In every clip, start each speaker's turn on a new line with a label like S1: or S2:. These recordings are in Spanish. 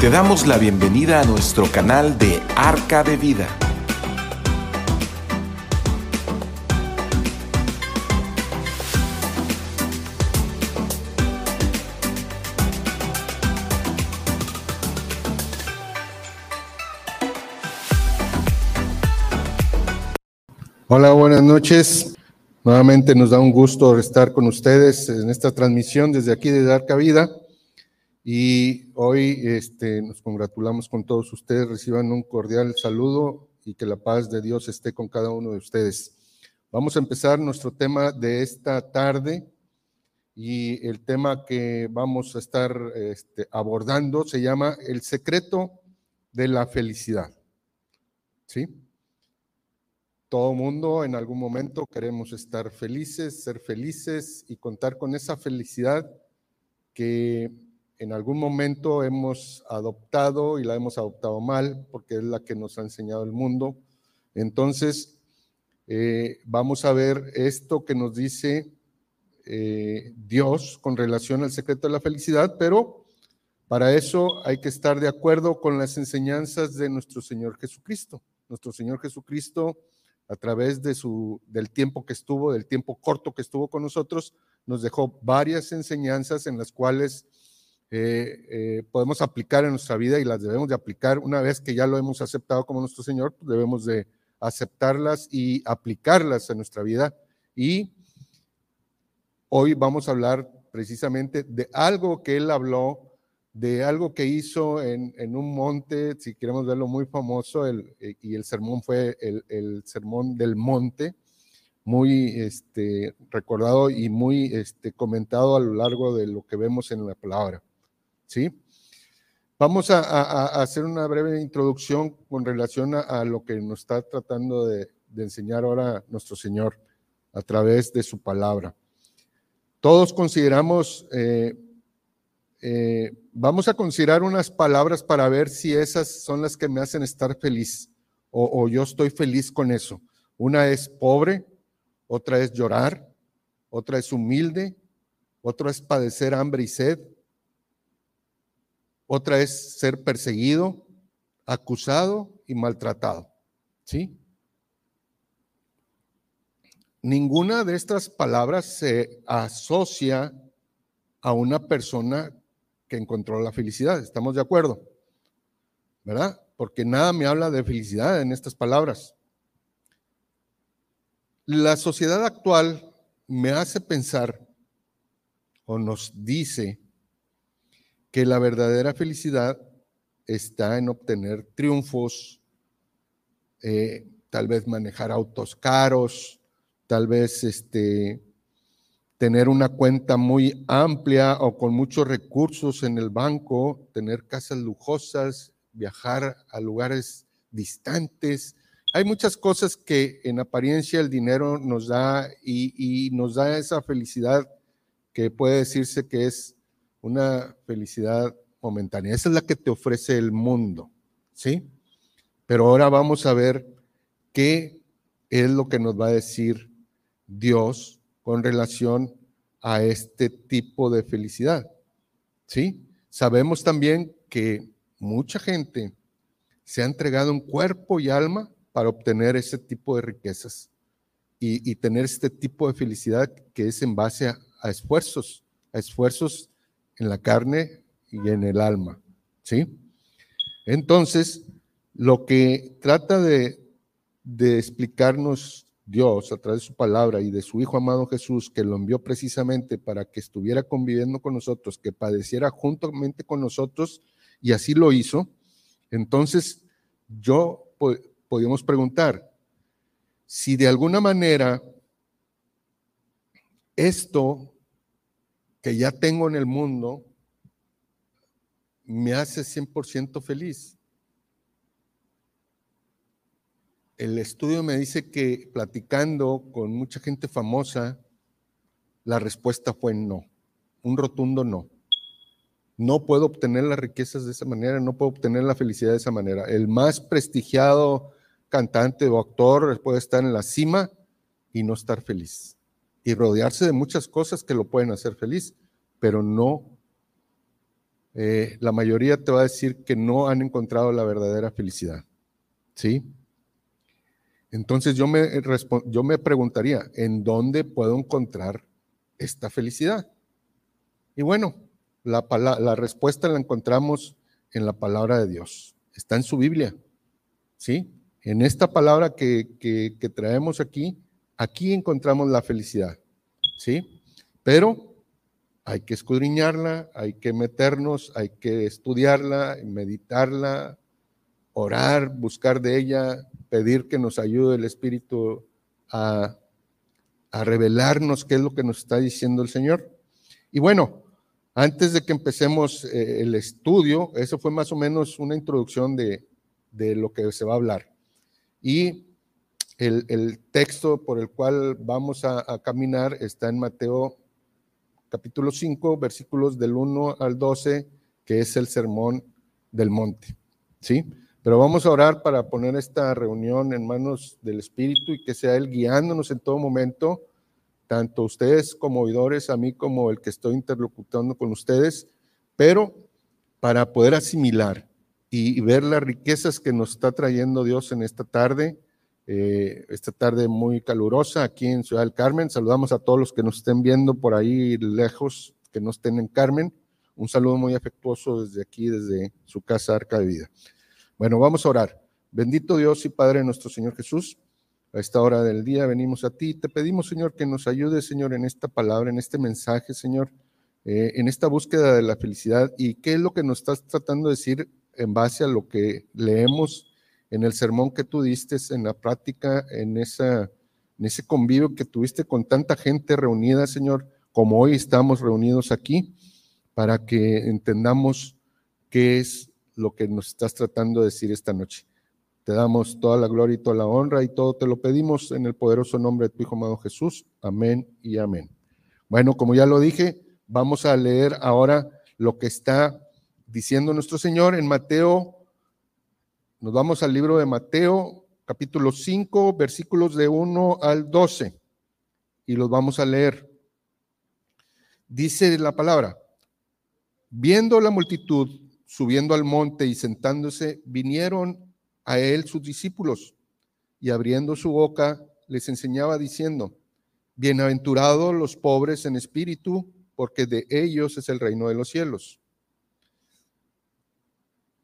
S1: Te damos la bienvenida a nuestro canal de Arca de Vida.
S2: Hola, buenas noches. Nuevamente nos da un gusto estar con ustedes en esta transmisión desde aquí de Arca Vida. Y hoy este, nos congratulamos con todos ustedes, reciban un cordial saludo y que la paz de Dios esté con cada uno de ustedes. Vamos a empezar nuestro tema de esta tarde y el tema que vamos a estar este, abordando se llama El secreto de la felicidad. ¿Sí? Todo mundo en algún momento queremos estar felices, ser felices y contar con esa felicidad que en algún momento hemos adoptado y la hemos adoptado mal porque es la que nos ha enseñado el mundo. Entonces, eh, vamos a ver esto que nos dice eh, Dios con relación al secreto de la felicidad, pero para eso hay que estar de acuerdo con las enseñanzas de nuestro Señor Jesucristo. Nuestro Señor Jesucristo, a través de su, del tiempo que estuvo, del tiempo corto que estuvo con nosotros, nos dejó varias enseñanzas en las cuales eh, eh, podemos aplicar en nuestra vida y las debemos de aplicar una vez que ya lo hemos aceptado como nuestro Señor, pues debemos de aceptarlas y aplicarlas en nuestra vida. Y hoy vamos a hablar precisamente de algo que Él habló, de algo que hizo en, en un monte, si queremos verlo muy famoso, el, eh, y el sermón fue el, el sermón del monte, muy este, recordado y muy este, comentado a lo largo de lo que vemos en la palabra. ¿Sí? Vamos a, hacer una breve introducción con relación a, lo que nos está tratando de, enseñar ahora nuestro Señor a través de su palabra. Todos consideramos, eh, eh, vamos a considerar unas palabras para ver si esas son las que me hacen estar feliz o, o yo estoy feliz con eso. Una es pobre, otra es llorar, otra es humilde, otra es padecer hambre y sed, otra es ser perseguido, acusado y maltratado. ¿Sí? Ninguna de estas palabras se asocia a una persona que encontró la felicidad. ¿Estamos de acuerdo? ¿Verdad? Porque nada me habla de felicidad en estas palabras. La sociedad actual me hace pensar o nos dice que la verdadera felicidad está en obtener triunfos, eh, tal vez manejar autos caros, tal vez este, tener una cuenta muy amplia o con muchos recursos en el banco, tener casas lujosas, viajar a lugares distantes. Hay muchas cosas que en apariencia el dinero nos da y, y nos da esa felicidad que puede decirse que es una felicidad momentánea. Esa es la que te ofrece el mundo, ¿sí? Pero ahora vamos a ver qué es lo que nos va a decir Dios con relación a este tipo de felicidad, ¿sí? Sabemos también que mucha gente se ha entregado en cuerpo y alma para obtener ese tipo de riquezas y, tener este tipo de felicidad que es en base a esfuerzos, a esfuerzos en la carne y en el alma. ¿Sí? Entonces, lo que trata de, explicarnos Dios a través de su palabra y de su Hijo amado Jesús, que lo envió precisamente para que estuviera conviviendo con nosotros, que padeciera juntamente con nosotros, y así lo hizo, entonces yo podíamos preguntar, si de alguna manera esto que ya tengo en el mundo me hace 100% feliz. El estudio me dice que platicando con mucha gente famosa, la respuesta fue no, un rotundo no. No puedo obtener las riquezas de esa manera, no puedo obtener la felicidad de esa manera. El más prestigiado cantante o actor puede estar en la cima y no estar feliz y rodearse de muchas cosas que lo pueden hacer feliz, pero no eh, la mayoría te va a decir que no han encontrado la verdadera felicidad. ¿Sí? Entonces yo me, yo me preguntaría, ¿en dónde puedo encontrar esta felicidad? Y bueno, la, la respuesta la encontramos en la palabra de Dios. Está en su Biblia. ¿Sí? En esta palabra que, que, traemos aquí, aquí encontramos la felicidad. ¿Sí? Pero hay que escudriñarla, hay que meternos, hay que estudiarla, meditarla, orar, buscar de ella, pedir que nos ayude el Espíritu a, a revelarnos qué es lo que nos está diciendo el Señor. Y bueno, antes de que empecemos eh, el estudio, eso fue más o menos una introducción de, lo que se va a hablar. Y el, texto por el cual vamos a, caminar está en Mateo capítulo 5, versículos del 1 al 12, que es el sermón del monte. ¿Sí? Pero vamos a orar para poner esta reunión en manos del Espíritu y que sea Él guiándonos en todo momento, tanto ustedes como oidores, a mí como el que estoy interlocutando con ustedes, pero para poder asimilar y, ver las riquezas que nos está trayendo Dios en esta tarde, eh, esta tarde muy calurosa aquí en Ciudad del Carmen. Saludamos a todos los que nos estén viendo por ahí lejos, que no estén en Carmen. Un saludo muy afectuoso desde aquí, desde su casa Arca de Vida. Bueno, vamos a orar. Bendito Dios y Padre nuestro Señor Jesús, a esta hora del día venimos a ti. Te pedimos, Señor, que nos ayude, Señor, en esta palabra, en este mensaje, Señor, eh, en esta búsqueda de la felicidad y qué es lo que nos estás tratando de decir en base a lo que leemos en el sermón que tú diste, en la práctica, en, en ese convivio que tuviste con tanta gente reunida, Señor, como hoy estamos reunidos aquí, para que entendamos qué es lo que nos estás tratando de decir esta noche. Te damos toda la gloria y toda la honra y todo te lo pedimos en el poderoso nombre de tu Hijo amado Jesús. Amén y amén. Bueno, como ya lo dije, vamos a leer ahora lo que está diciendo nuestro Señor en Mateo. Nos vamos al libro de Mateo, capítulo 5, versículos de 1 al 12, y los vamos a leer. Dice la palabra, viendo la multitud, subiendo al monte y sentándose, vinieron a él sus discípulos y abriendo su boca les enseñaba diciendo, bienaventurados los pobres en espíritu, porque de ellos es el reino de los cielos.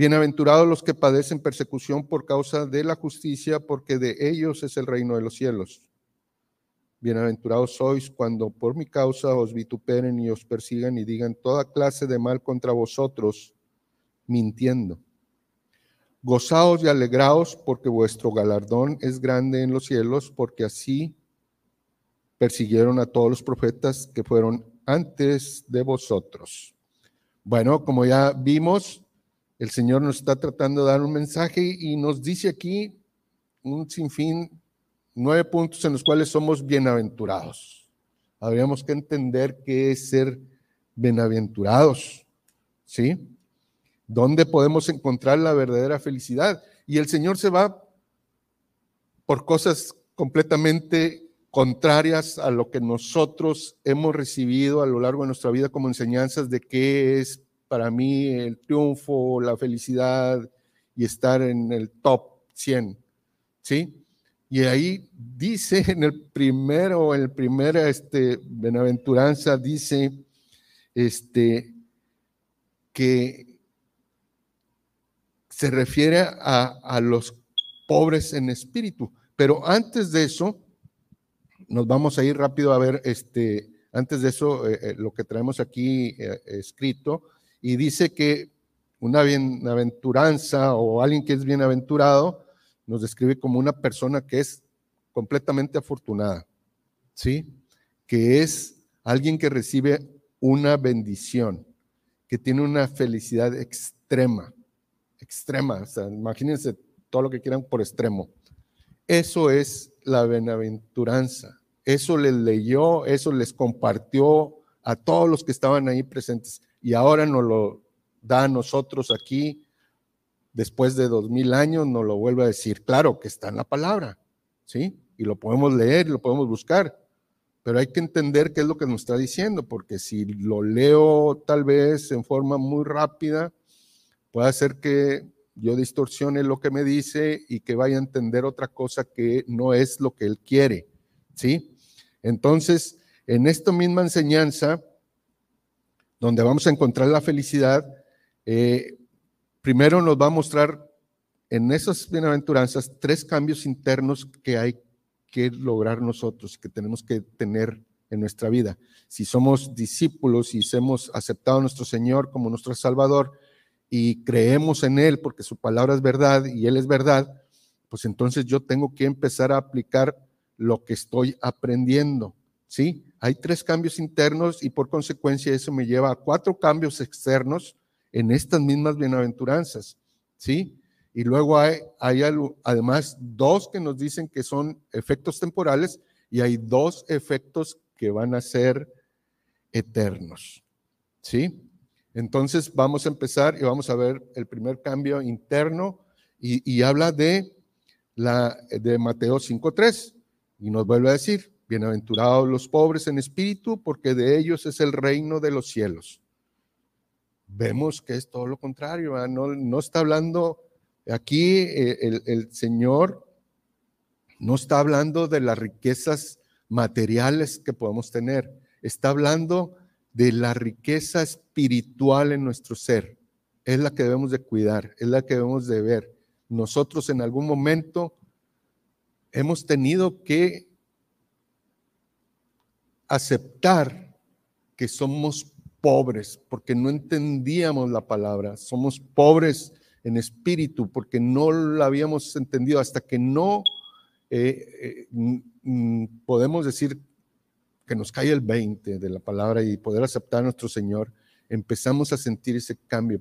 S2: Bienaventurados los que padecen persecución por causa de la justicia, porque de ellos es el reino de los cielos. Bienaventurados sois cuando por mi causa os vituperen y os persigan y digan toda clase de mal contra vosotros, mintiendo. Gozaos y alegraos porque vuestro galardón es grande en los cielos, porque así persiguieron a todos los profetas que fueron antes de vosotros. Bueno, como ya vimos, el Señor nos está tratando de dar un mensaje y nos dice aquí un sinfín nueve puntos en los cuales somos bienaventurados. Habríamos que entender qué es ser bienaventurados, ¿sí? ¿Dónde podemos encontrar la verdadera felicidad? Y el Señor se va por cosas completamente contrarias a lo que nosotros hemos recibido a lo largo de nuestra vida como enseñanzas de qué es para mí el triunfo, la felicidad y estar en el top 100, ¿sí? Y ahí dice en el primero, en el primer este, benaventuranza, dice este, que se refiere a, a los pobres en espíritu. Pero antes de eso, nos vamos a ir rápido a ver, este, antes de eso, eh, eh, lo que traemos aquí eh, escrito, y dice que una bienaventuranza o alguien que es bienaventurado, nos describe como una persona que es completamente afortunada, ¿sí? Que es alguien que recibe una bendición, que tiene una felicidad extrema, extrema. O imagínense todo lo que quieran por extremo. Eso es la bienaventuranza. Eso les leyó, eso les compartió a todos los que estaban ahí presentes. Y ahora nos lo da a nosotros aquí, después de dos mil años, nos lo vuelve a decir. Claro que está en la palabra, ¿sí? Y lo podemos leer y lo podemos buscar. Pero hay que entender qué es lo que nos está diciendo, porque si lo leo tal vez en forma muy rápida, puede hacer que yo distorsione lo que me dice y que vaya a entender otra cosa que no es lo que él quiere, ¿sí? Entonces, en esta misma enseñanza, donde vamos a encontrar la felicidad, eh, primero nos va a mostrar en esas bienaventuranzas tres cambios internos que hay que lograr nosotros, que tenemos que tener en nuestra vida. Si somos discípulos y hemos aceptado a nuestro Señor como nuestro Salvador y creemos en Él porque su palabra es verdad y Él es verdad, pues entonces yo tengo que empezar a aplicar lo que estoy aprendiendo. ¿Sí? Hay tres cambios internos y por consecuencia eso me lleva a cuatro cambios externos en estas mismas bienaventuranzas. ¿Sí? Y luego hay, además dos que nos dicen que son efectos temporales y hay dos efectos que van a ser eternos. ¿Sí? Entonces vamos a empezar y vamos a ver el primer cambio interno y, habla de, la, de Mateo 5.3 y nos vuelve a decir, bienaventurados los pobres en espíritu porque de ellos es el reino de los cielos. Vemos que es todo lo contrario, no, está hablando Aquí eh, el, Señor no está hablando de las riquezas materiales que podemos tener, está hablando de la riqueza espiritual en nuestro ser. Es la que debemos de cuidar, es la que debemos de ver. Nosotros en algún momento hemos tenido que aceptar que somos pobres porque no entendíamos la palabra. Somos pobres en espíritu, porque no lo habíamos entendido hasta que no eh, eh, podemos decir que nos cae el 20 de la palabra y poder aceptar a nuestro Señor, empezamos a sentir ese cambio,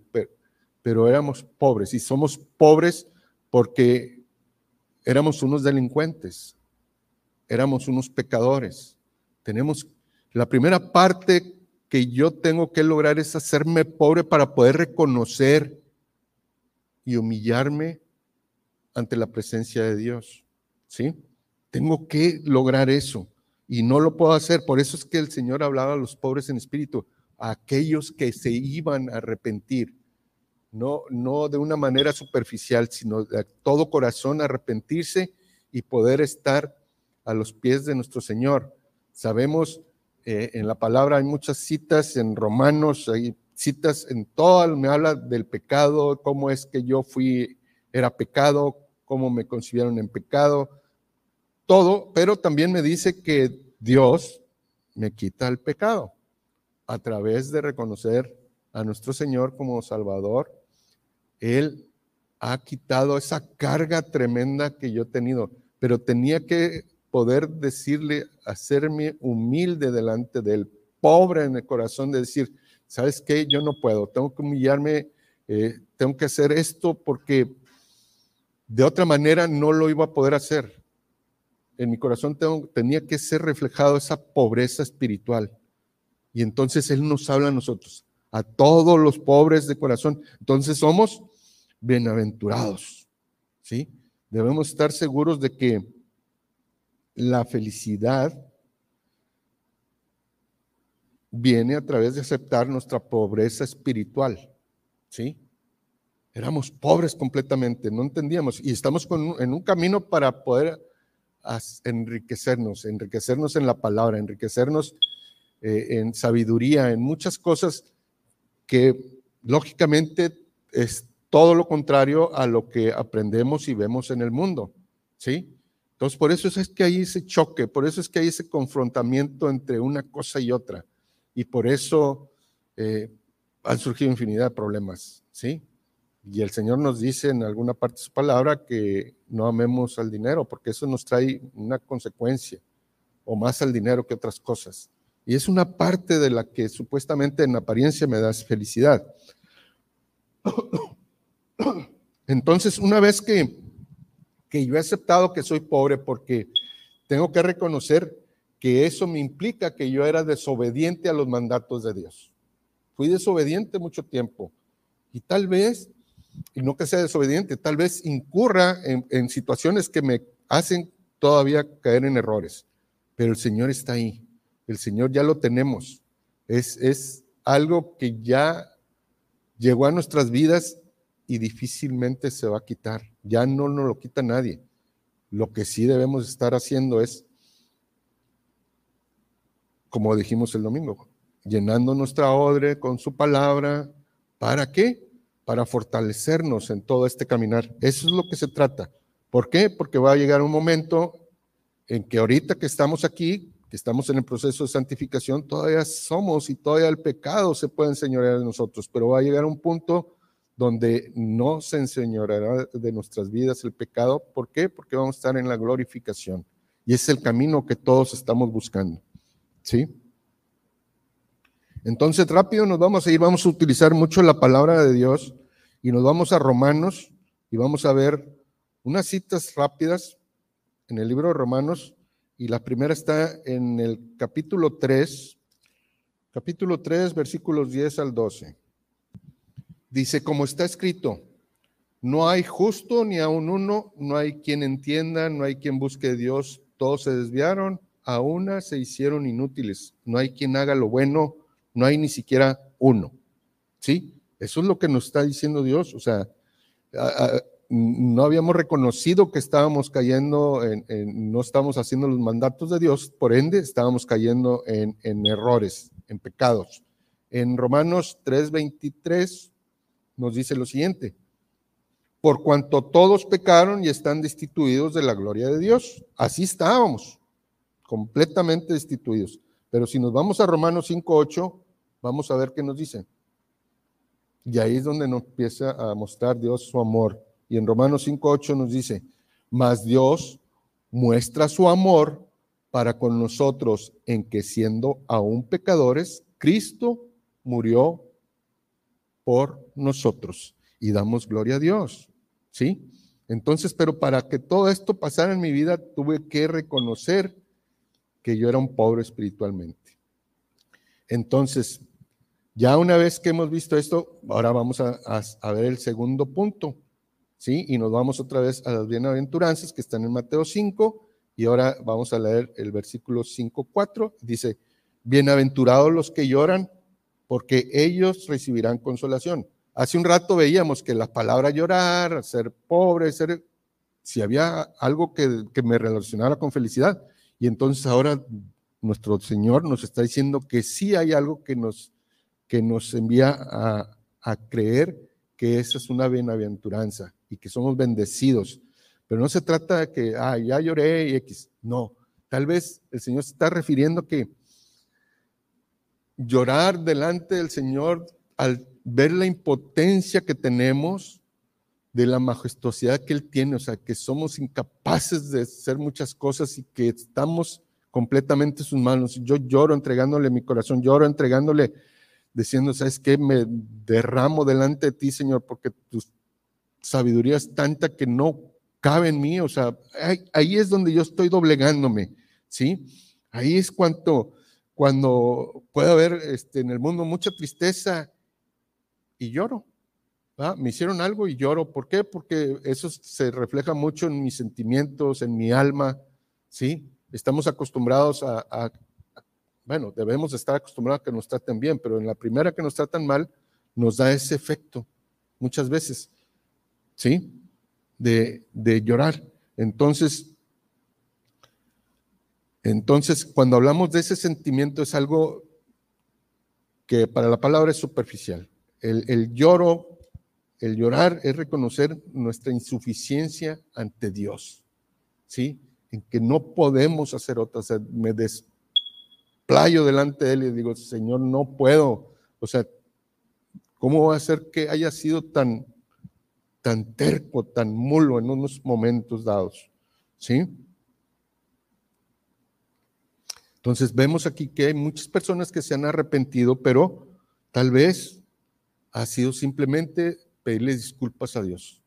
S2: pero éramos pobres y somos pobres porque éramos unos delincuentes, éramos unos pecadores. Tenemos la primera parte que yo tengo que lograr es hacerme pobre para poder reconocer y humillarme ante la presencia de Dios. ¿Sí? Tengo que lograr eso y no lo puedo hacer. Por eso es que el Señor hablaba a los pobres en espíritu, a aquellos que se iban a arrepentir. No, no de una manera superficial, sino de todo corazón arrepentirse y poder estar a los pies de nuestro Señor. Sabemos, eh, en la palabra hay muchas citas en Romanos, hay citas en todo, me habla del pecado, cómo es que yo fui, era pecado, cómo me concibieron en pecado, todo, pero también me dice que Dios me quita el pecado a través de reconocer a nuestro Señor como Salvador. Él ha quitado esa carga tremenda que yo he tenido, pero tenía que poder decirle, hacerme humilde delante del pobre en el corazón, de decir, ¿sabes qué? Yo no puedo, tengo que humillarme, eh, tengo que hacer esto porque de otra manera no lo iba a poder hacer. En mi corazón tenía que ser reflejado esa pobreza espiritual. Y entonces Él nos habla a nosotros, a todos los pobres de corazón. Entonces somos bienaventurados. ¿sí? Debemos estar seguros de que la felicidad viene a través de aceptar nuestra pobreza espiritual. ¿Sí? Éramos pobres completamente, no entendíamos y estamos en un camino para poder enriquecernos, enriquecernos en la palabra, enriquecernos eh, en sabiduría, en muchas cosas que lógicamente es todo lo contrario a lo que aprendemos y vemos en el mundo. ¿Sí? Entonces, por eso es que hay ese choque, por eso es que hay ese confrontamiento entre una cosa y otra y por eso eh, han surgido infinidad de problemas, ¿sí? Y el Señor nos dice en alguna parte de su palabra que no amemos al dinero, porque eso nos trae una consecuencia, o más al dinero que otras cosas, Y es una parte de la que supuestamente en apariencia me da felicidad. Entonces, una vez que, que yo he aceptado que soy pobre porque tengo que reconocer que eso me implica que yo era desobediente a los mandatos de Dios. Fui desobediente mucho tiempo y tal vez, y no que sea desobediente, tal vez incurra en, situaciones que me hacen todavía caer en errores, pero el Señor está ahí, el Señor ya lo tenemos, es, es algo que ya llegó a nuestras vidas y difícilmente se va a quitar, ya no nos lo quita nadie. Lo que sí debemos estar haciendo es, como dijimos el domingo, llenando nuestra odre con su palabra. ¿Para qué? Para fortalecernos en todo este caminar. Eso es lo que se trata. ¿Por qué? Porque va a llegar un momento en que ahorita que estamos aquí, que estamos en el proceso de santificación, todavía somos y todavía el pecado se puede enseñorear de nosotros, pero va a llegar un punto donde no se enseñoreará de nuestras vidas el pecado. ¿Por qué? Porque vamos a estar en la glorificación. Y es el camino que todos estamos buscando. ¿Sí? Entonces, rápido nos vamos a ir, vamos a utilizar mucho la palabra de Dios y nos vamos a Romanos y vamos a ver unas citas rápidas en el libro de Romanos y la primera está en el capítulo 3, capítulo 3, versículos 10 al 12. Dice, como está escrito, no hay justo ni aun uno, no hay quien entienda, no hay quien busque Dios, todos se desviaron, a una se hicieron inútiles, no hay quien haga lo bueno, no hay ni siquiera uno. ¿Sí? Eso es lo que nos está diciendo Dios. O sea, no habíamos reconocido que estábamos cayendo en, no estamos haciendo los mandatos de Dios, por ende estábamos cayendo en, en errores, en pecados. En Romanos 3:23 nos dice lo siguiente, por cuanto todos pecaron y están destituidos de la gloria de Dios. Así estábamos, completamente destituidos. Pero si nos vamos a Romanos 5.8, vamos a ver qué nos dice. Y ahí es donde nos empieza a mostrar Dios su amor. Y en Romanos 5.8 nos dice, mas Dios muestra su amor para con nosotros en que siendo aún pecadores, Cristo murió por nosotros. Y damos gloria a Dios. ¿Sí? Entonces, pero para que todo esto pasara en mi vida, tuve que reconocer que yo era un pobre espiritualmente. Entonces, ya una vez que hemos visto esto, ahora vamos a, ver el segundo punto, ¿sí? Y nos vamos otra vez a las bienaventuranzas que están en Mateo 5, y ahora vamos a leer el versículo 5.4, dice, bienaventurados los que lloran, porque ellos recibirán consolación. Hace un rato veíamos que la palabra llorar, ser pobre, ser, si había algo que, que me relacionara con felicidad, y entonces ahora nuestro Señor nos está diciendo que sí hay algo que nos, que nos envía a, creer que esa es una bienaventuranza y que somos bendecidos. Pero no se trata de que, ah, ya lloré y X. No, tal vez el Señor se está refiriendo que llorar delante del Señor al ver la impotencia que tenemos de la majestuosidad que Él tiene, o sea, que somos incapaces de hacer muchas cosas y que estamos completamente en sus manos. Yo lloro entregándole mi corazón, lloro entregándole, diciendo, ¿sabes qué? Me derramo delante de ti, Señor, porque tu sabiduría es tanta que no cabe en mí, o sea, ahí, es donde yo estoy doblegándome, ¿sí? Ahí es cuando, cuando puede haber este, en el mundo mucha tristeza y lloro. Me hicieron algo y lloro. ¿Por qué? Porque eso se refleja mucho en mis sentimientos, en mi alma, ¿sí? Estamos acostumbrados a, bueno, debemos estar acostumbrados a que nos traten bien, pero en la primera que nos tratan mal, nos da ese efecto, muchas veces, ¿sí? De, de llorar. Entonces, entonces, cuando hablamos de ese sentimiento es algo que para la palabra es superficial. El, lloro el llorar es reconocer nuestra insuficiencia ante Dios, ¿sí? En que no podemos hacer otra. O sea, me desplayo delante de Él y digo, Señor, no puedo. O sea, ¿cómo va a ser que haya sido tan, tan terco, tan mulo en unos momentos dados? ¿Sí? Entonces vemos aquí que hay muchas personas que se han arrepentido, pero tal vez ha sido simplemente pedirle disculpas a Dios.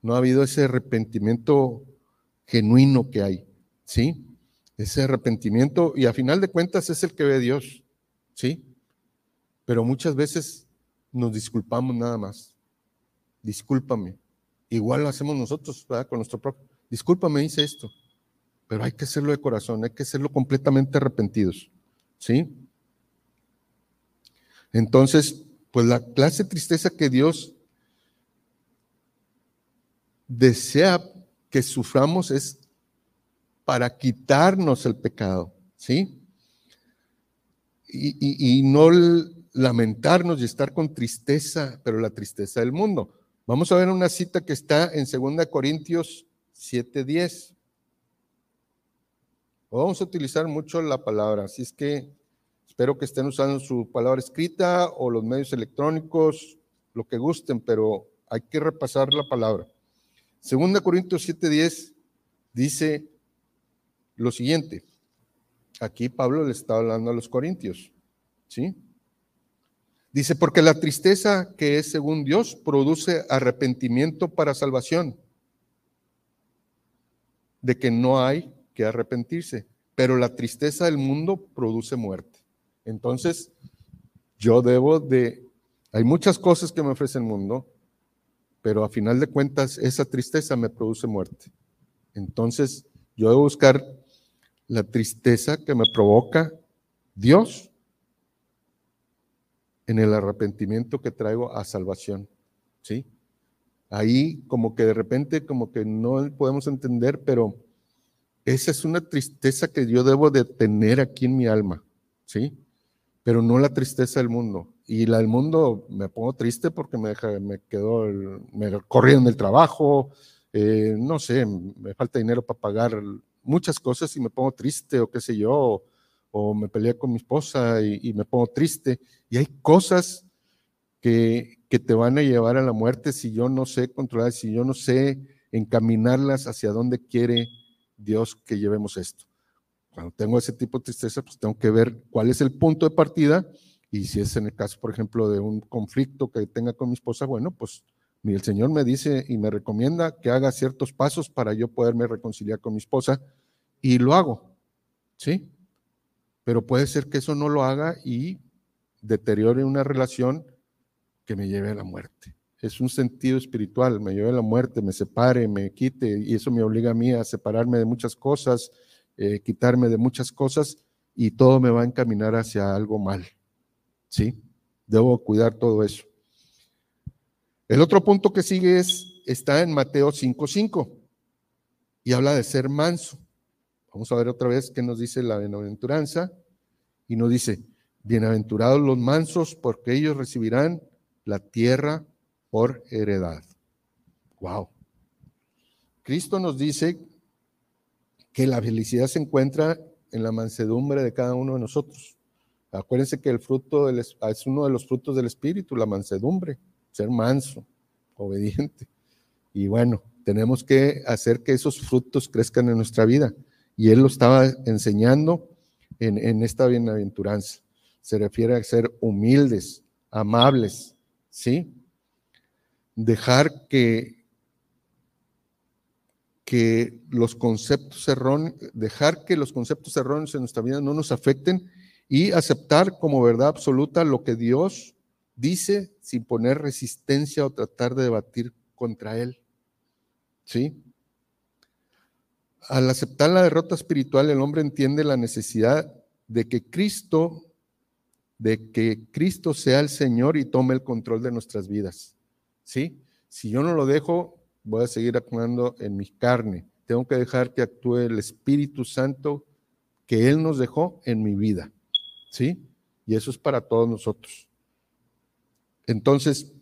S2: No ha habido ese arrepentimiento genuino que hay, ¿sí? Ese arrepentimiento y a final de cuentas es el que ve Dios, ¿sí? Pero muchas veces nos disculpamos nada más. Discúlpame. Igual lo hacemos nosotros, ¿verdad? Con nuestro propio. Discúlpame, hice esto. Pero hay que hacerlo de corazón, hay que hacerlo completamente arrepentidos, ¿sí? Entonces, pues la clase de tristeza que Dios desea que suframos es para quitarnos el pecado, ¿sí? Y, no lamentarnos y estar con tristeza, pero la tristeza del mundo. Vamos a ver una cita que está en 2 Corintios 7:10. Vamos a utilizar mucho la palabra, así es que espero que estén usando su palabra escrita o los medios electrónicos, lo que gusten, pero hay que repasar la palabra. Segunda Corintios 7:10 dice lo siguiente. Aquí Pablo le está hablando a los corintios, ¿sí? Dice, porque la tristeza que es según Dios produce arrepentimiento para salvación, de que no hay arrepentirse, pero la tristeza del mundo produce muerte. Entonces, yo debo de, hay muchas cosas que me ofrece el mundo, pero a final de cuentas esa tristeza me produce muerte. Entonces, yo debo buscar la tristeza que me provoca Dios en el arrepentimiento que traigo a salvación. ¿Sí? Ahí como que de repente como que no podemos entender, pero esa es una tristeza que yo debo de tener aquí en mi alma, ¿sí? Pero no la tristeza del mundo. Y la del mundo me pongo triste porque me, deja, me quedó, me corrieron del trabajo, eh, no sé, me falta dinero para pagar muchas cosas y me pongo triste o qué sé yo, o, me peleé con mi esposa y, me pongo triste. Y hay cosas que, que te van a llevar a la muerte si yo no sé controlar, si yo no sé encaminarlas hacia donde quiere Dios que llevemos esto. Cuando tengo ese tipo de tristeza, pues tengo que ver cuál es el punto de partida y si es en el caso, por ejemplo, de un conflicto que tenga con mi esposa, bueno, pues el Señor me dice y me recomienda que haga ciertos pasos para yo poderme reconciliar con mi esposa y lo hago, ¿sí? Pero puede ser que eso no lo haga y deteriore una relación que me lleve a la muerte. Es un sentido espiritual, me lleve la muerte, me separe, me quite y eso me obliga a mí a separarme de muchas cosas, eh, quitarme de muchas cosas y todo me va a encaminar hacia algo mal. ¿sí? Debo cuidar todo eso. El otro punto que sigue es, está en Mateo 5.5 y habla de ser manso. Vamos a ver otra vez qué nos dice la bienaventuranza. Y nos dice, bienaventurados los mansos porque ellos recibirán la tierra por heredad. Wow. Cristo nos dice que la felicidad se encuentra en la mansedumbre de cada uno de nosotros. Acuérdense que el fruto es uno de los frutos del Espíritu, la mansedumbre, ser manso, obediente. Y bueno, tenemos que hacer que esos frutos crezcan en nuestra vida. Y Él lo estaba enseñando en, en esta bienaventuranza. Se refiere a ser humildes, amables, ¿sí? Dejar que, que los conceptos erróneos, dejar que los conceptos erróneos en nuestra vida no nos afecten y aceptar como verdad absoluta lo que Dios dice sin poner resistencia o tratar de debatir contra Él. ¿Sí? Al aceptar la derrota espiritual, el hombre entiende la necesidad de que Cristo, de que Cristo sea el Señor y tome el control de nuestras vidas. ¿Sí? Si yo no lo dejo, voy a seguir actuando en mi carne. Tengo que dejar que actúe el Espíritu Santo que Él nos dejó en mi vida. ¿sí? Y eso es para todos nosotros. Entonces,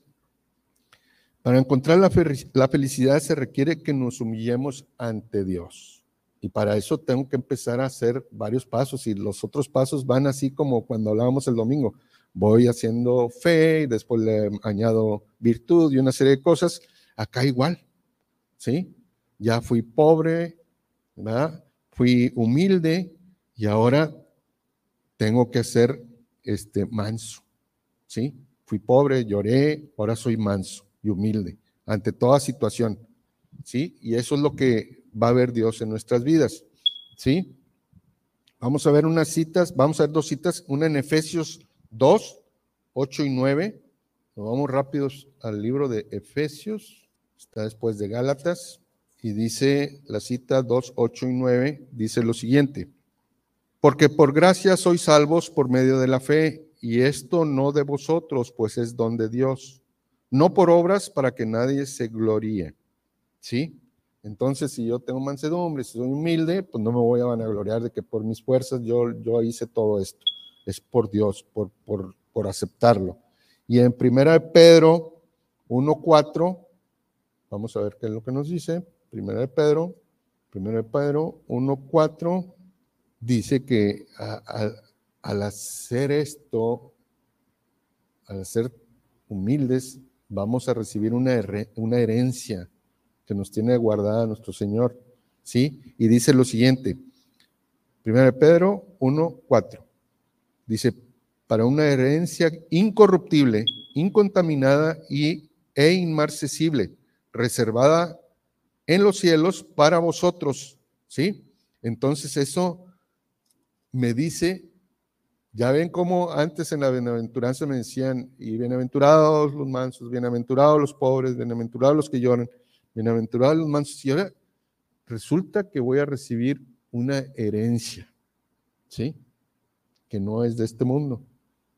S2: para encontrar la, felicidad se requiere que nos humillemos ante Dios. Y para eso tengo que empezar a hacer varios pasos y los otros pasos van así como cuando hablábamos el domingo. Voy haciendo fe y después le añado virtud y una serie de cosas. Acá igual, ¿sí? Ya fui pobre, ¿verdad? Fui humilde, y ahora tengo que ser este manso, ¿sí? Fui pobre, lloré, ahora soy manso y humilde ante toda situación, ¿sí? Y eso es lo que va a ver Dios en nuestras vidas, ¿sí? Vamos a ver unas citas, vamos a ver dos citas, una en Efesios 2, 8 y 9. Nos vamos rápidos al libro de Efesios, está después de Gálatas, y dice la cita 2, 8 y 9, dice lo siguiente, porque por gracia sois salvos por medio de la fe, y esto no de vosotros, pues es don de Dios, no por obras para que nadie se gloríe. ¿Sí? Entonces, si yo tengo mansedumbre, si soy humilde, pues no me voy a vanagloriar de que por mis fuerzas yo, yo hice todo esto. Es por Dios, por, por, por aceptarlo. Y en primera de Pedro 1.4, vamos a ver qué es lo que nos dice. Primera de Pedro, primera de Pedro 1.4, dice que al hacer esto, al ser humildes, vamos a recibir una, una herencia que nos tiene guardada nuestro Señor. ¿Sí? Y dice lo siguiente, 1 Pedro 1, 4. Dice, para una herencia incorruptible, incontaminada y, e inmarcesible, reservada en los cielos para vosotros. ¿Sí? Entonces eso me dice, ya ven cómo antes en la bienaventuranza me decían, y bienaventurados los mansos, bienaventurados los pobres, bienaventurados los que lloran. Bienaventurados los mansos. Y ahora resulta que voy a recibir una herencia, ¿sí? Que no es de este mundo,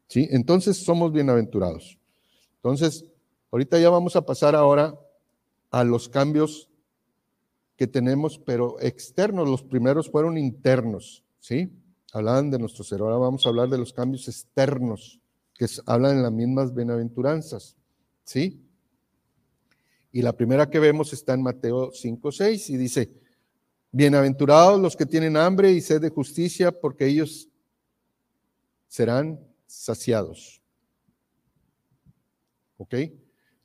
S2: ¿sí? Entonces somos bienaventurados. Entonces, ahorita ya vamos a pasar ahora a los cambios que tenemos, pero externos. Los primeros fueron internos, ¿sí? Hablaban de nuestro ser. Ahora vamos a hablar de los cambios externos, que hablan en las mismas bienaventuranzas, ¿sí? Y la primera que vemos está en Mateo 5, 6 y dice, bienaventurados los que tienen hambre y sed de justicia, porque ellos serán saciados. ¿Ok?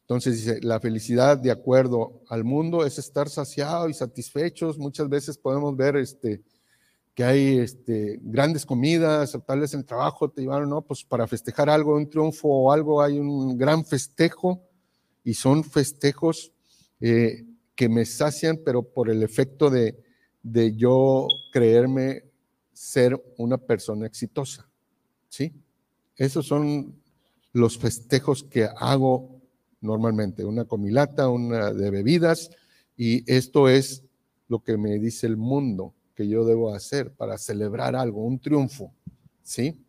S2: Entonces dice, la felicidad de acuerdo al mundo es estar saciado y satisfechos. Muchas veces podemos ver este, que hay este, grandes comidas, tal vez en el trabajo te llevaron, ¿no? Pues para festejar algo, un triunfo o algo, hay un gran festejo y son festejos eh, que me sacian, pero por el efecto de, de yo creerme ser una persona exitosa. ¿Sí? Esos son los festejos que hago normalmente, una comilata, una de bebidas, y esto es lo que me dice el mundo que yo debo hacer para celebrar algo, un triunfo. ¿Sí?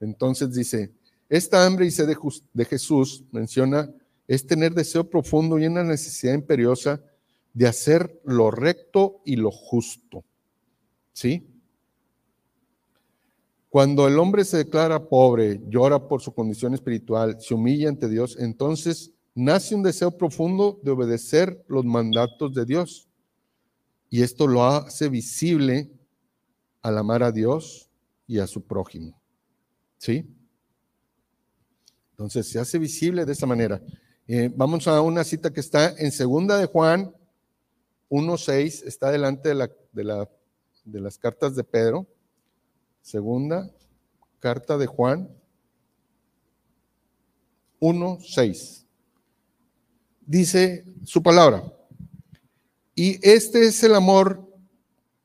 S2: Entonces dice, esta hambre y sed de, de Jesús menciona es tener deseo profundo y una necesidad imperiosa de hacer lo recto y lo justo. ¿Sí? Cuando el hombre se declara pobre, llora por su condición espiritual, se humilla ante Dios, entonces nace un deseo profundo de obedecer los mandatos de Dios. Y esto lo hace visible al amar a Dios y a su prójimo. ¿Sí? Entonces se hace visible de esa manera. Eh, vamos a una cita que está en segunda de Juan 1.6, está delante de, la, de, la, de las cartas de Pedro. Segunda carta de Juan 1.6. Dice su palabra. Y este es el amor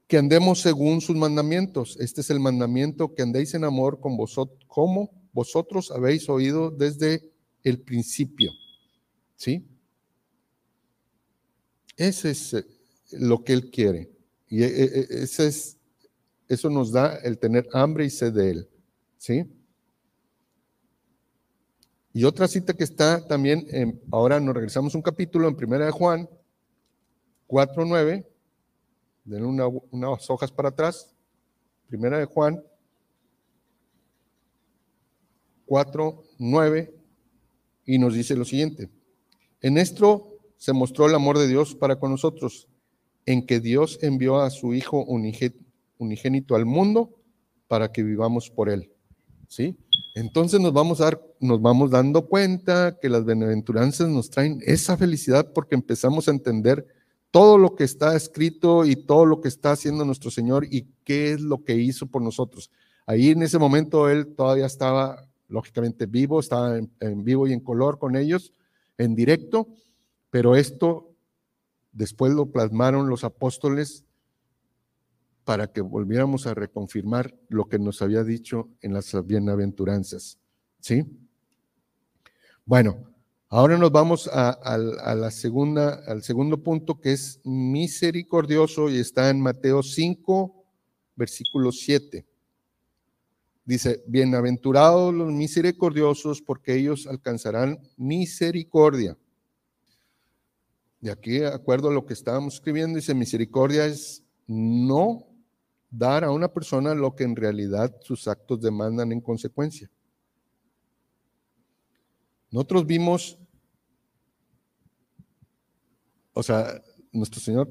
S2: que andemos según sus mandamientos. Este es el mandamiento que andéis en amor con vosotros, como vosotros habéis oído desde el principio. ¿Sí? Ese es eh, lo que Él quiere. Y eh, eh, ese es, eso nos da el tener hambre y sed de Él. ¿Sí? Y otra cita que está también, ahora nos regresamos un capítulo en Primera de Juan 4.9, den una, unas hojas para atrás, Primera de Juan 4.9, y nos dice lo siguiente. En esto se mostró el amor de Dios para con nosotros, en que Dios envió a su Hijo unigénito al mundo para que vivamos por él. ¿Sí? Entonces nos vamos, a dar, nos vamos dando cuenta que las benaventuranzas nos traen esa felicidad porque empezamos a entender todo lo que está escrito y todo lo que está haciendo nuestro Señor y qué es lo que hizo por nosotros. Ahí en ese momento él todavía estaba, lógicamente, vivo, estaba en, vivo y en color con ellos, en directo, pero esto después lo plasmaron los apóstoles para que volviéramos a reconfirmar lo que nos había dicho en las bienaventuranzas. ¿Sí? Bueno, Ahora nos vamos a, la segunda, al segundo punto que es misericordioso y está en Mateo 5, versículo 7. Dice, bienaventurados los misericordiosos porque ellos alcanzarán misericordia. Y aquí, de acuerdo a lo que estábamos escribiendo, dice, misericordia es no dar a una persona lo que en realidad sus actos demandan en consecuencia. Nosotros vimos, o sea, nuestro Señor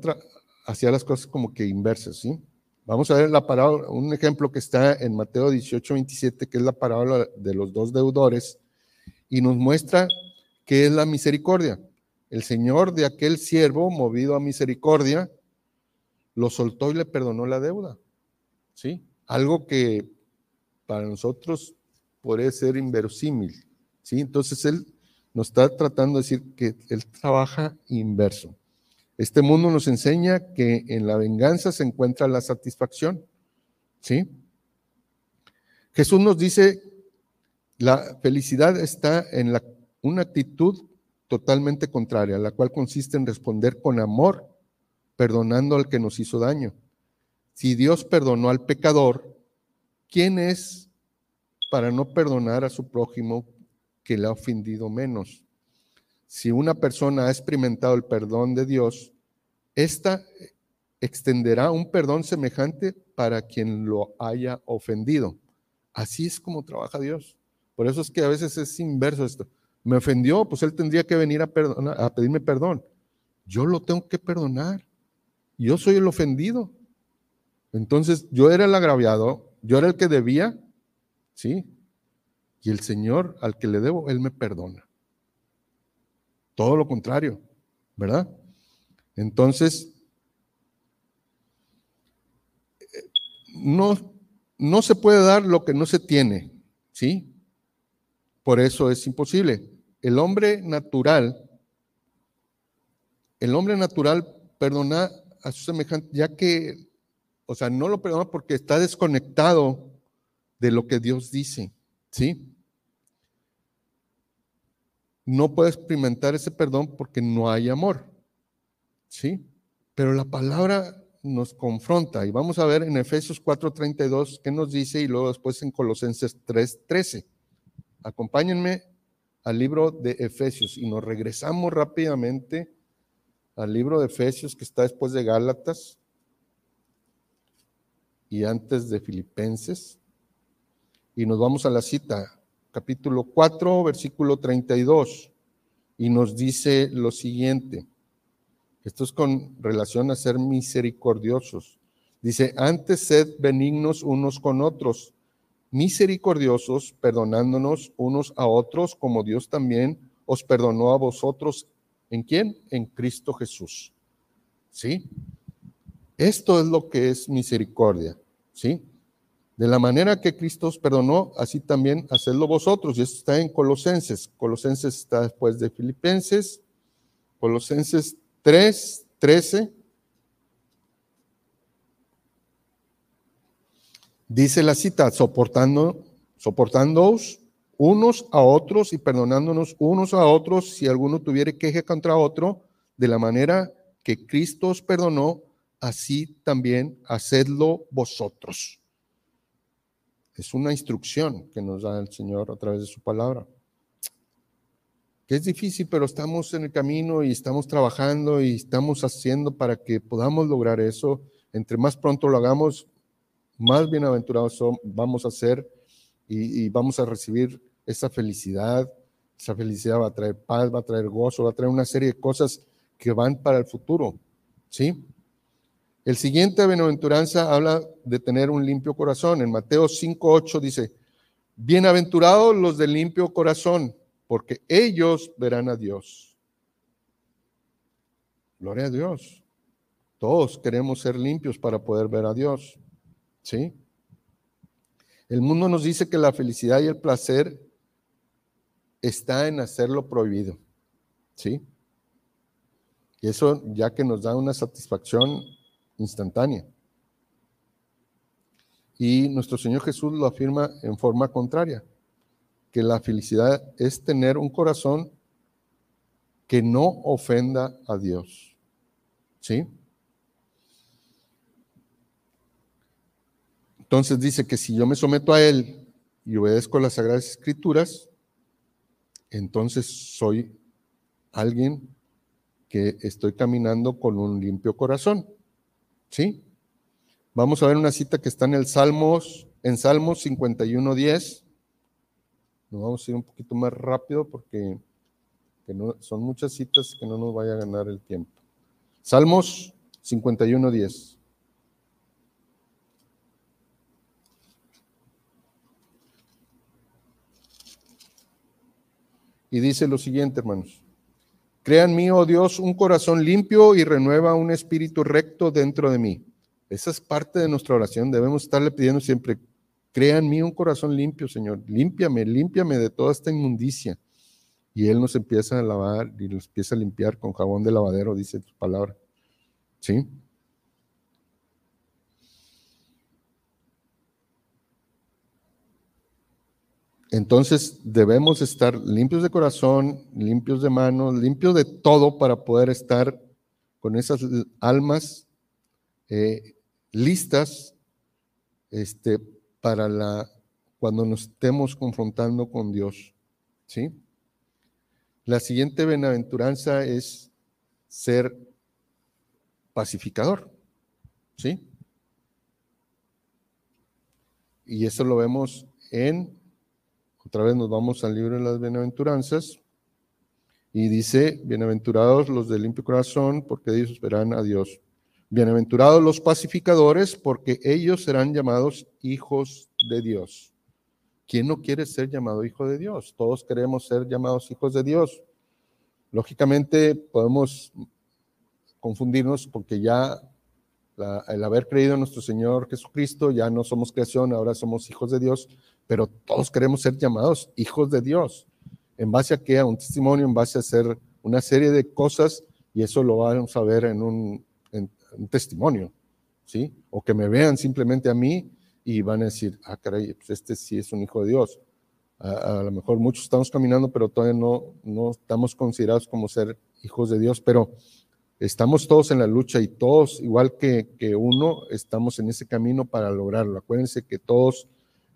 S2: hacía las cosas como que inversas, ¿sí? Vamos a ver la parábola, un ejemplo que está en Mateo 18, 27, que es la parábola de los dos deudores, y nos muestra qué es la misericordia. El Señor de aquel siervo, movido a misericordia, lo soltó y le perdonó la deuda. ¿Sí? Algo que para nosotros puede ser inverosímil. Entonces él nos está tratando de decir que él trabaja inverso. Este mundo nos enseña que en la venganza se encuentra la satisfacción. ¿Sí? Jesús nos dice, la felicidad está en la, una actitud totalmente contraria, la cual consiste en responder con amor, perdonando al que nos hizo daño. Si Dios perdonó al pecador, ¿quién es para no perdonar a su prójimo que le ha ofendido menos. Si una persona ha experimentado el perdón de Dios, ésta extenderá un perdón semejante para quien lo haya ofendido. Así es como trabaja Dios. Por eso es que a veces es inverso esto. Me ofendió, pues él tendría que venir a, a pedirme perdón. Yo lo tengo que perdonar. Yo soy el ofendido. Entonces, yo era el agraviado, yo era el que debía, ¿sí? Y el Señor al que le debo, Él me perdona. Todo lo contrario, ¿verdad? Entonces, no, no se puede dar lo que no se tiene, ¿sí? Por eso es imposible. El hombre natural, el hombre natural perdona a su semejante, ya que, o sea, no lo perdona porque está desconectado de lo que Dios dice. ¿Sí? No puede experimentar ese perdón porque no hay amor. ¿Sí? Pero la palabra nos confronta y vamos a ver en Efesios 4:32 qué nos dice y luego después en Colosenses 3:13. Acompáñenme al libro de Efesios y nos regresamos rápidamente al libro de Efesios que está después de Gálatas y antes de Filipenses. Y nos vamos a la cita, capítulo 4, versículo 32, y nos dice lo siguiente. Esto es con relación a ser misericordiosos. Dice, antes sed benignos unos con otros, misericordiosos, perdonándonos unos a otros, como Dios también os perdonó a vosotros. ¿En quién? En Cristo Jesús. ¿Sí? Esto es lo que es misericordia. ¿Sí? De la manera que Cristo os perdonó, así también hacedlo vosotros. Y esto está en Colosenses. Colosenses está después de Filipenses. Colosenses 3, 13. Dice la cita, soportando, soportándoos unos a otros y perdonándonos unos a otros si alguno tuviere queja contra otro, de la manera que Cristo os perdonó, así también hacedlo vosotros. Es una instrucción que nos da el Señor a través de su palabra. Que es difícil, pero estamos en el camino y estamos trabajando y estamos haciendo para que podamos lograr eso. Entre más pronto lo hagamos, más bienaventurados vamos a ser y, y vamos a recibir esa felicidad. Esa felicidad va a traer paz, va a traer gozo, va a traer una serie de cosas que van para el futuro. ¿Sí? El siguiente bienaventuranza habla de tener un limpio corazón. En Mateo 5.8 dice, bienaventurados los de limpio corazón, porque ellos verán a Dios. Gloria a Dios. Todos queremos ser limpios para poder ver a Dios. ¿Sí? El mundo nos dice que la felicidad y el placer está en hacer lo prohibido. ¿Sí? Y eso ya que nos da una satisfacción instantánea. Y nuestro Señor Jesús lo afirma en forma contraria, que la felicidad es tener un corazón que no ofenda a Dios. ¿Sí? Entonces dice que si yo me someto a Él y obedezco las Sagradas Escrituras, entonces soy alguien que estoy caminando con un limpio corazón. ¿Sí? Vamos a ver una cita que está en el Salmos, en Salmos 51.10. Nos vamos a ir un poquito más rápido porque son muchas citas que no nos vaya a ganar el tiempo. Salmos 51.10. Y dice lo siguiente, hermanos. Crean mí, oh Dios, un corazón limpio y renueva un espíritu recto dentro de mí. Esa es parte de nuestra oración. Debemos estarle pidiendo siempre, crea en mí un corazón limpio, Señor. Límpiame, límpiame de toda esta inmundicia. Y Él nos empieza a lavar y nos empieza a limpiar con jabón de lavadero, dice tu palabra. ¿Sí? Entonces debemos estar limpios de corazón, limpios de manos, limpios de todo para poder estar con esas almas eh, listas este, para la, cuando nos estemos confrontando con Dios. ¿sí? La siguiente bienaventuranza es ser pacificador. ¿sí? Y eso lo vemos en, otra vez nos vamos al libro de las bienaventuranzas, y dice, bienaventurados los de limpio corazón, porque ellos verán a Dios. Bienaventurados los pacificadores, porque ellos serán llamados hijos de Dios. ¿Quién no quiere ser llamado hijo de Dios? Todos queremos ser llamados hijos de Dios. Lógicamente podemos confundirnos porque ya el haber creído en nuestro Señor Jesucristo, ya no somos creación, ahora somos hijos de Dios, pero todos queremos ser llamados hijos de Dios. ¿En base a qué? A un testimonio, en base a hacer una serie de cosas, y eso lo vamos a ver en un, testimonio, ¿sí? O que me vean simplemente a mí y van a decir, ah, caray, pues este sí es un hijo de Dios. A, lo mejor muchos estamos caminando, pero todavía no, no estamos considerados como ser hijos de Dios, pero estamos todos en la lucha y todos, igual que, que uno, estamos en ese camino para lograrlo. Acuérdense que todos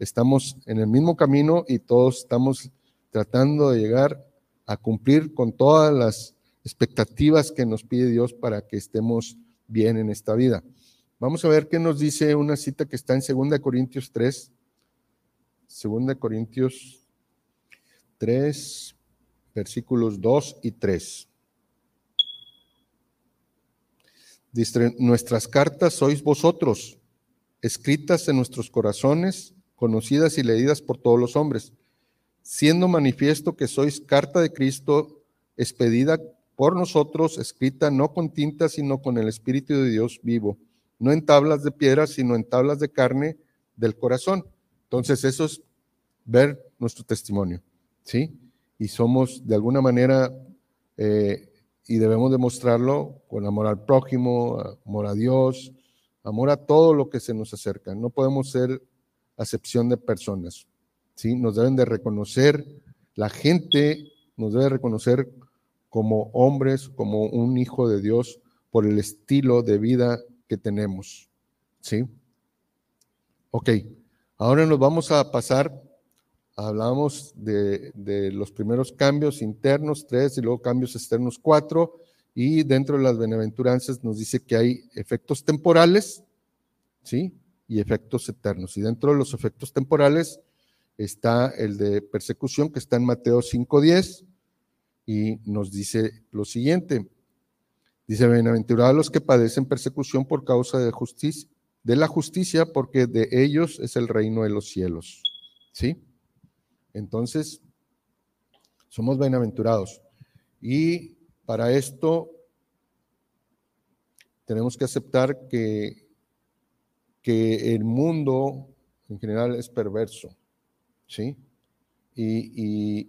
S2: estamos en el mismo camino y todos estamos tratando de llegar a cumplir con todas las expectativas que nos pide Dios para que estemos bien en esta vida. Vamos a ver qué nos dice una cita que está en 2 Corintios 3. 2 Corintios 3, versículos 2 y 3. Dice, nuestras cartas sois vosotros, escritas en nuestros corazones, conocidas y leídas por todos los hombres, siendo manifiesto que sois carta de Cristo, expedida por nosotros, escrita no con tinta, sino con el Espíritu de Dios vivo, no en tablas de piedra, sino en tablas de carne del corazón. Entonces, eso es ver nuestro testimonio, ¿sí? Y somos de alguna manera, eh, y debemos demostrarlo con amor al prójimo, amor a Dios, amor a todo lo que se nos acerca. No podemos ser acepción de personas, ¿sí? Nos deben de reconocer, la gente nos debe reconocer como hombres, como un hijo de Dios, por el estilo de vida que tenemos. ¿Sí? Ok, ahora nos vamos a pasar, hablamos de, los primeros cambios internos, tres, y luego cambios externos, cuatro, y dentro de las beneventuranzas nos dice que hay efectos temporales, ¿sí? Y efectos eternos. Y dentro de los efectos temporales está el de persecución, que está en Mateo 5.10, y nos dice lo siguiente. Dice, bienaventurados los que padecen persecución por causa de, justicia, de la justicia, porque de ellos es el reino de los cielos. ¿Sí? Entonces, somos bienaventurados. Y para esto tenemos que aceptar que, que el mundo en general es perverso, ¿sí? Y,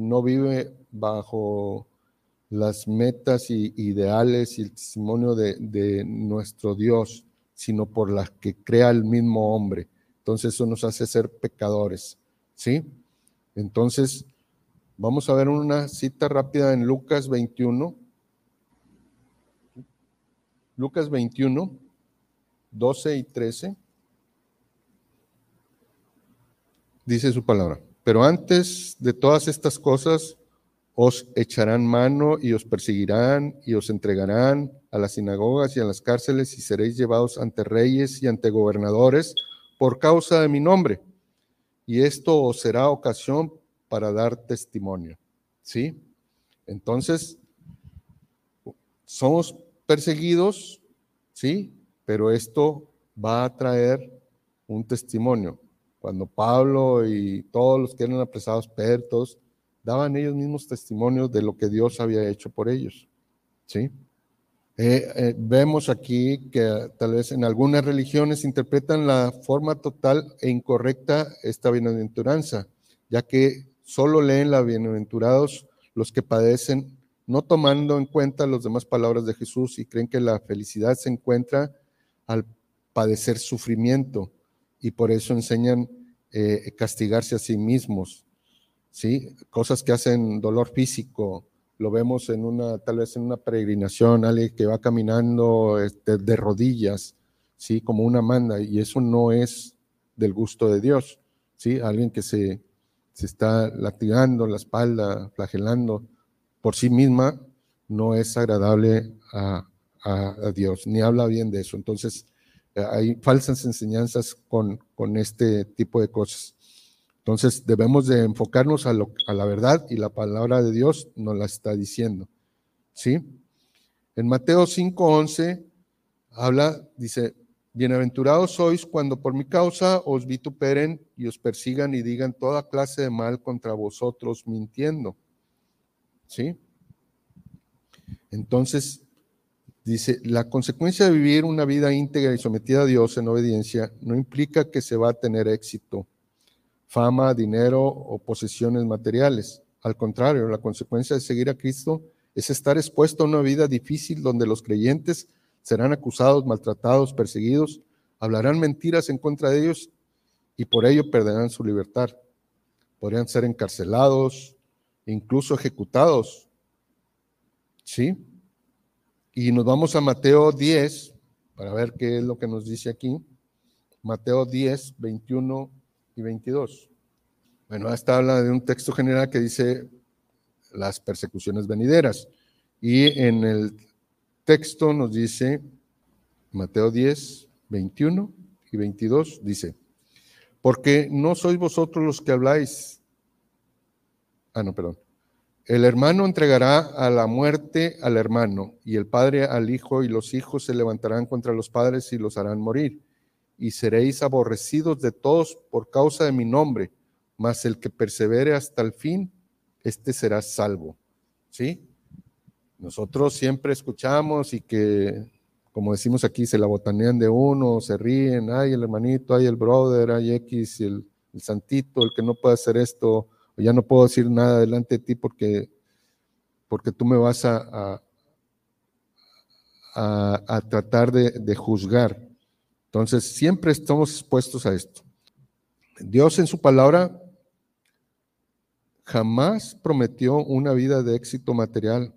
S2: no vive bajo las metas y ideales y el testimonio de, de, nuestro Dios, sino por las que crea el mismo hombre. Entonces eso nos hace ser pecadores, ¿sí? Entonces, vamos a ver una cita rápida en Lucas 21. Lucas 21, 12 y 13. Dice su palabra. Pero antes de todas estas cosas, os echarán mano y os perseguirán y os entregarán a las sinagogas y a las cárceles y seréis llevados ante reyes y ante gobernadores por causa de mi nombre. Y esto os será ocasión para dar testimonio. ¿Sí? Entonces, somos perseguidos, ¿sí? Pero esto va a traer un testimonio. Cuando Pablo y todos los que eran apresados, pertos, daban ellos mismos testimonios de lo que Dios había hecho por ellos, ¿sí? Eh, eh, vemos aquí que tal vez en algunas religiones interpretan la forma total e incorrecta esta bienaventuranza, ya que solo leen la bienaventurados los que padecen no tomando en cuenta las demás palabras de Jesús y creen que la felicidad se encuentra al padecer sufrimiento y por eso enseñan eh, castigarse a sí mismos, ¿sí? Cosas que hacen dolor físico, lo vemos en una, tal vez en una peregrinación, alguien que va caminando este, de rodillas, ¿sí? Como una manda, y eso no es del gusto de Dios, ¿sí? Alguien que se, se está latigando la espalda, flagelando, por sí misma no es agradable a, Dios, ni habla bien de eso. Entonces, eh, hay falsas enseñanzas con, con este tipo de cosas. Entonces, debemos de enfocarnos a, lo, a la verdad y la palabra de Dios nos la está diciendo. ¿Sí? En Mateo 5:11 habla, dice, bienaventurados sois cuando por mi causa os vituperen y os persigan y digan toda clase de mal contra vosotros mintiendo. ¿Sí? Entonces, dice, la consecuencia de vivir una vida íntegra y sometida a Dios en obediencia no implica que se va a tener éxito, fama, dinero o posesiones materiales. Al contrario, la consecuencia de seguir a Cristo es estar expuesto a una vida difícil donde los creyentes serán acusados, maltratados, perseguidos, hablarán mentiras en contra de ellos y por ello perderán su libertad. Podrían ser encarcelados, incluso ejecutados. ¿Sí? Y nos vamos a Mateo 10 para ver qué es lo que nos dice aquí. Mateo 10, 21 y 22. Bueno, esta habla de un texto general que dice las persecuciones venideras. Y en el texto nos dice, Mateo 10, 21 y 22, dice, porque no sois vosotros los que habláis, Ah, no, perdón. El hermano entregará a la muerte al hermano, y el padre al hijo, y los hijos se levantarán contra los padres y los harán morir. Y seréis aborrecidos de todos por causa de mi nombre, mas el que persevere hasta el fin, este será salvo. ¿Sí? Nosotros siempre escuchamos y que, como decimos aquí, se la botanean de uno, se ríen, ay, el hermanito, ay, el brother, ay, X, el, el santito, el que no puede hacer esto ya no puedo decir nada delante de ti porque, porque tú me vas a, a, tratar de, juzgar. Entonces, siempre estamos expuestos a esto. Dios en su palabra jamás prometió una vida de éxito material.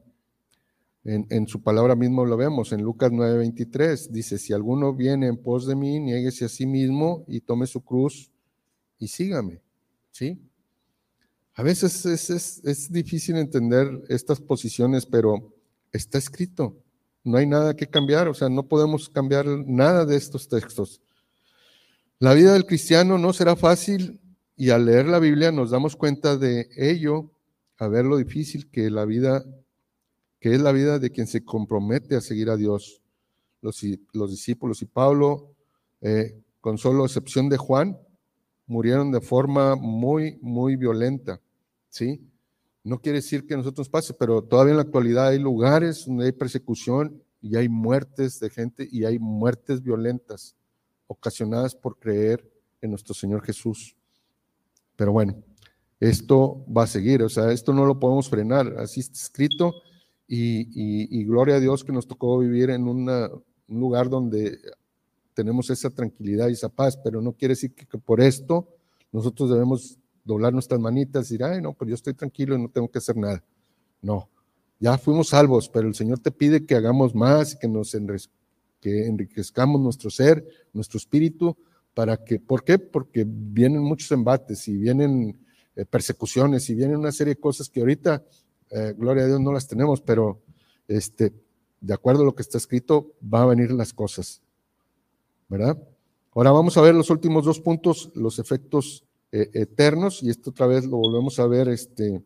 S2: En, en, su palabra mismo lo vemos, en Lucas 9:23, dice, si alguno viene en pos de mí, niéguese a sí mismo y tome su cruz y sígame. ¿Sí? A veces es, difícil entender estas posiciones, pero está escrito. No hay nada que cambiar, o sea, no podemos cambiar nada de estos textos. La vida del cristiano no será fácil y al leer la Biblia nos damos cuenta de ello, a ver lo difícil que la vida, que es la vida de quien se compromete a seguir a Dios. Los, los discípulos y Pablo, eh, con solo excepción de Juan, murieron de forma muy, muy violenta, ¿sí? No quiere decir que nosotros pase, pero todavía en la actualidad hay lugares donde hay persecución y hay muertes de gente y hay muertes violentas ocasionadas por creer en nuestro Señor Jesús. Pero bueno, esto va a seguir, o sea, esto no lo podemos frenar, así está escrito y, gloria a Dios que nos tocó vivir en un lugar donde tenemos esa tranquilidad y esa paz, pero no quiere decir que, por esto nosotros debemos doblar nuestras manitas y decir, ay, no, pues yo estoy tranquilo y no tengo que hacer nada. No, ya fuimos salvos, pero el Señor te pide que hagamos más y que nos que enriquezcamos nuestro ser, nuestro espíritu, para que, ¿por qué? Porque vienen muchos embates y vienen eh, persecuciones y vienen una serie de cosas que ahorita, eh, gloria a Dios, no las tenemos, pero este, de acuerdo a lo que está escrito, va a venir las cosas, ¿verdad? Ahora vamos a ver los últimos dos puntos, los efectos eh, eternos, y esto otra vez lo volvemos a ver este,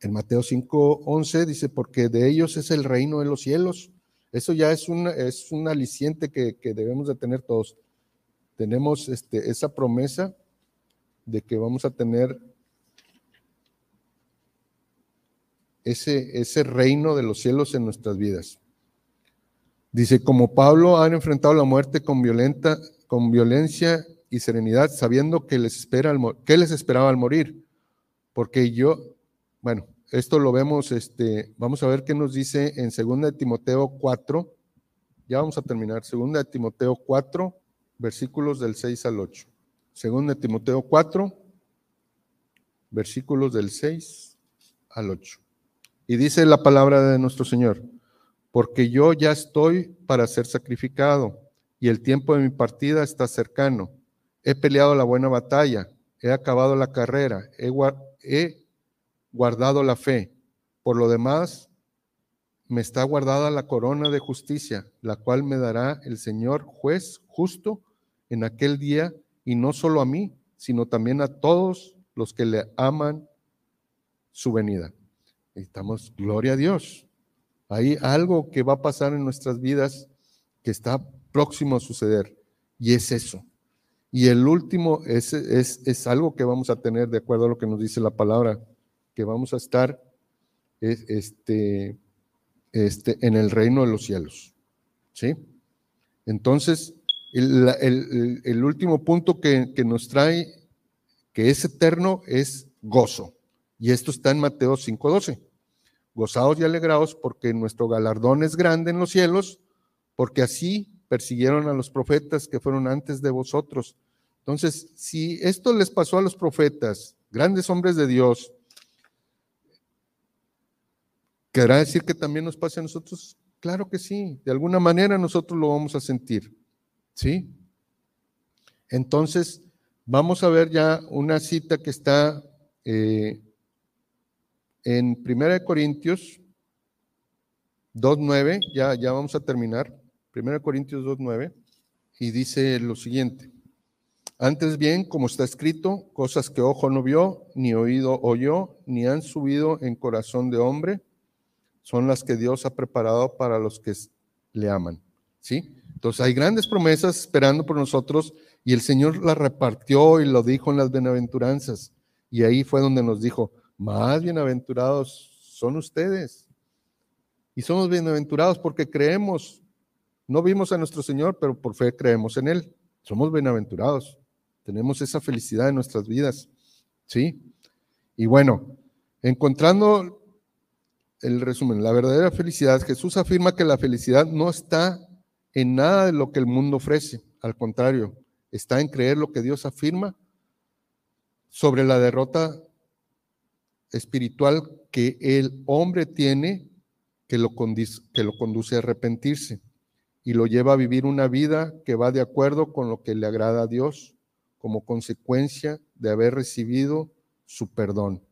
S2: en Mateo 5:11, dice, porque de ellos es el reino de los cielos. Eso ya es un, es un aliciente que, debemos de tener todos. Tenemos este, esa promesa de que vamos a tener ese, ese reino de los cielos en nuestras vidas. Dice, como Pablo han enfrentado la muerte con, violenta, con violencia y serenidad, sabiendo que les, espera que les esperaba al morir. Porque yo, bueno, esto lo vemos, este, vamos a ver qué nos dice en 2 de Timoteo 4, ya vamos a terminar, 2 de Timoteo 4, versículos del 6 al 8. 2 de Timoteo 4, versículos del 6 al 8. Y dice la palabra de nuestro Señor, porque yo ya estoy para ser sacrificado y el tiempo de mi partida está cercano. He peleado la buena batalla, he acabado la carrera, he, guardado la fe. Por lo demás, me está guardada la corona de justicia, la cual me dará el Señor juez justo en aquel día, y no solo a mí, sino también a todos los que le aman su venida. Estamos, gloria a Dios. Hay algo que va a pasar en nuestras vidas que está próximo a suceder, y es eso. Y el último es, es, algo que vamos a tener de acuerdo a lo que nos dice la palabra, que vamos a estar este, este, en el reino de los cielos. ¿Sí? Entonces, el, último punto que, que, nos trae, que es eterno, es gozo. Y esto está en Mateo 5:12. Gozados y alegrados porque nuestro galardón es grande en los cielos, porque así persiguieron a los profetas que fueron antes de vosotros. Entonces, si esto les pasó a los profetas, grandes hombres de Dios, ¿querrá decir que también nos pase a nosotros? Claro que sí, de alguna manera nosotros lo vamos a sentir, ¿sí? Entonces, vamos a ver ya una cita que está eh, en 1 Corintios 2.9, ya, ya vamos a terminar, 1 Corintios 2.9, y dice lo siguiente. Antes bien, como está escrito, cosas que ojo no vio, ni oído oyó, ni han subido en corazón de hombre, son las que Dios ha preparado para los que le aman. ¿Sí? Entonces hay grandes promesas esperando por nosotros y el Señor las repartió y lo dijo en las bienaventuranzas. Y ahí fue donde nos dijo, más bienaventurados son ustedes. Y somos bienaventurados porque creemos. No vimos a nuestro Señor, pero por fe creemos en Él. Somos bienaventurados. Tenemos esa felicidad en nuestras vidas. ¿Sí? Y bueno, encontrando el resumen, la verdadera felicidad, Jesús afirma que la felicidad no está en nada de lo que el mundo ofrece. Al contrario, está en creer lo que Dios afirma sobre la derrota espiritual que el hombre tiene que lo, que lo conduce a arrepentirse y lo lleva a vivir una vida que va de acuerdo con lo que le agrada a Dios como consecuencia de haber recibido su perdón.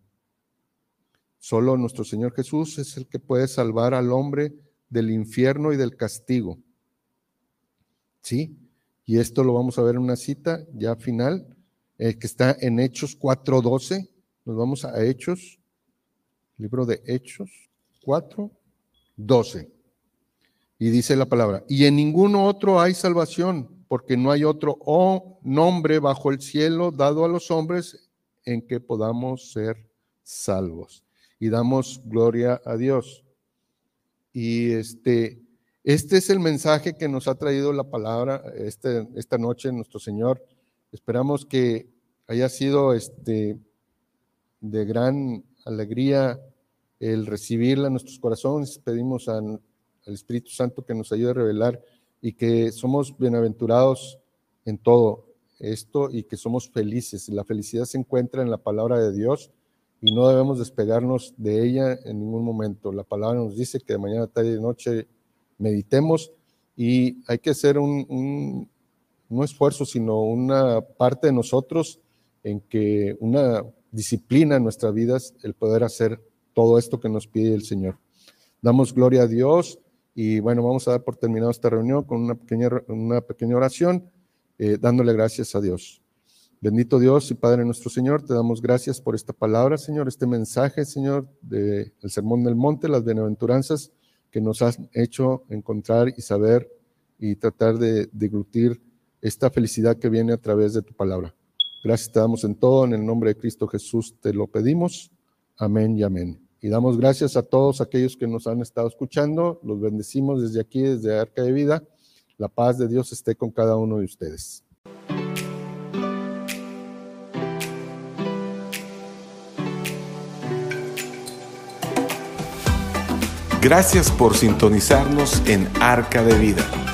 S2: Solo nuestro Señor Jesús es el que puede salvar al hombre del infierno y del castigo. ¿Sí? Y esto lo vamos a ver en una cita ya final, eh, que está en Hechos 4.12. Nos vamos a Hechos, libro de Hechos 4.12. Y dice la palabra, y en ninguno otro hay salvación, porque no hay otro nombre bajo el cielo dado a los hombres en que podamos ser salvos. Y damos gloria a Dios. Y este, Este es el mensaje que nos ha traído la palabra este, esta noche nuestro Señor. Esperamos que haya sido este, de gran alegría el recibirla en nuestros corazones. Pedimos al Espíritu Santo que nos ayude a revelar y que somos bienaventurados en todo esto y que somos felices. La felicidad se encuentra en la palabra de Dios y no debemos despegarnos de ella en ningún momento. La palabra nos dice que de mañana, tarde y noche meditemos y hay que hacer un, un, esfuerzo, sino una parte de nosotros en que una disciplina en nuestras vidas el poder hacer todo esto que nos pide el Señor. Damos gloria a Dios y bueno, vamos a dar por terminado esta reunión con una pequeña, una pequeña oración, eh, dándole gracias a Dios. Bendito Dios y Padre nuestro Señor, te damos gracias por esta palabra, Señor, este mensaje, Señor, del Sermón del Monte, las bienaventuranzas que nos has hecho encontrar y saber y tratar de deglutir esta felicidad que viene a través de tu palabra. Gracias te damos en todo, en el nombre de Cristo Jesús te lo pedimos. Amén y amén. Y damos gracias a todos aquellos que nos han estado escuchando. Los bendecimos desde aquí, desde Arca de Vida. La paz de Dios esté con cada uno de ustedes.
S1: Gracias por sintonizarnos en Arca de Vida.